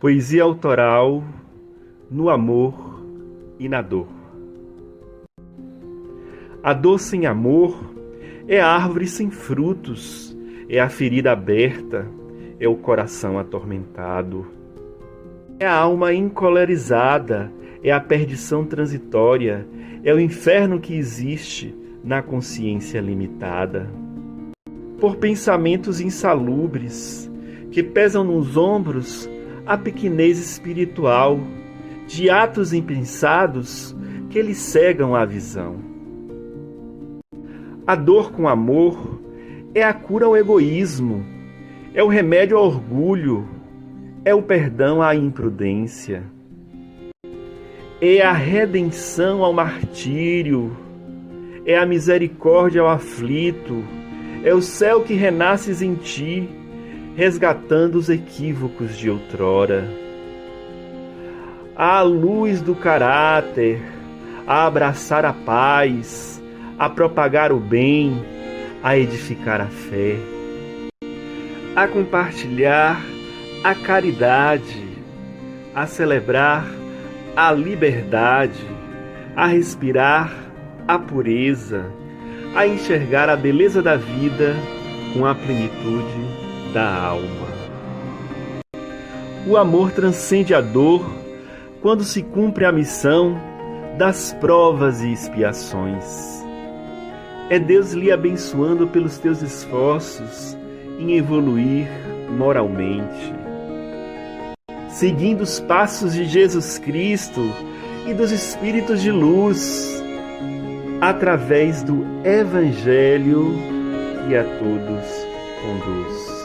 Poesia autoral no amor e na dor. A dor sem amor é a árvore sem frutos, é a ferida aberta, é o coração atormentado. É a alma encolerizada, é a perdição transitória, é o inferno que existe na consciência limitada. Por pensamentos insalubres que pesam nos ombros a pequenez espiritual de atos impensados que lhe cegam a visão. A dor com amor é a cura ao egoísmo, é o remédio ao orgulho, é o perdão à imprudência, é a redenção ao martírio, é a misericórdia ao aflito, é o céu que renasces em ti, resgatando os equívocos de outrora. A luz do caráter, a abraçar a paz, a propagar o bem, a edificar a fé, a compartilhar a caridade, a celebrar a liberdade, a respirar a pureza, a enxergar a beleza da vida com a plenitude da alma. O amor transcende a dor quando se cumpre a missão das provas e expiações. É Deus lhe abençoando pelos teus esforços em evoluir moralmente. Seguindo os passos de Jesus Cristo e dos Espíritos de luz, através do Evangelho que a todos conduz.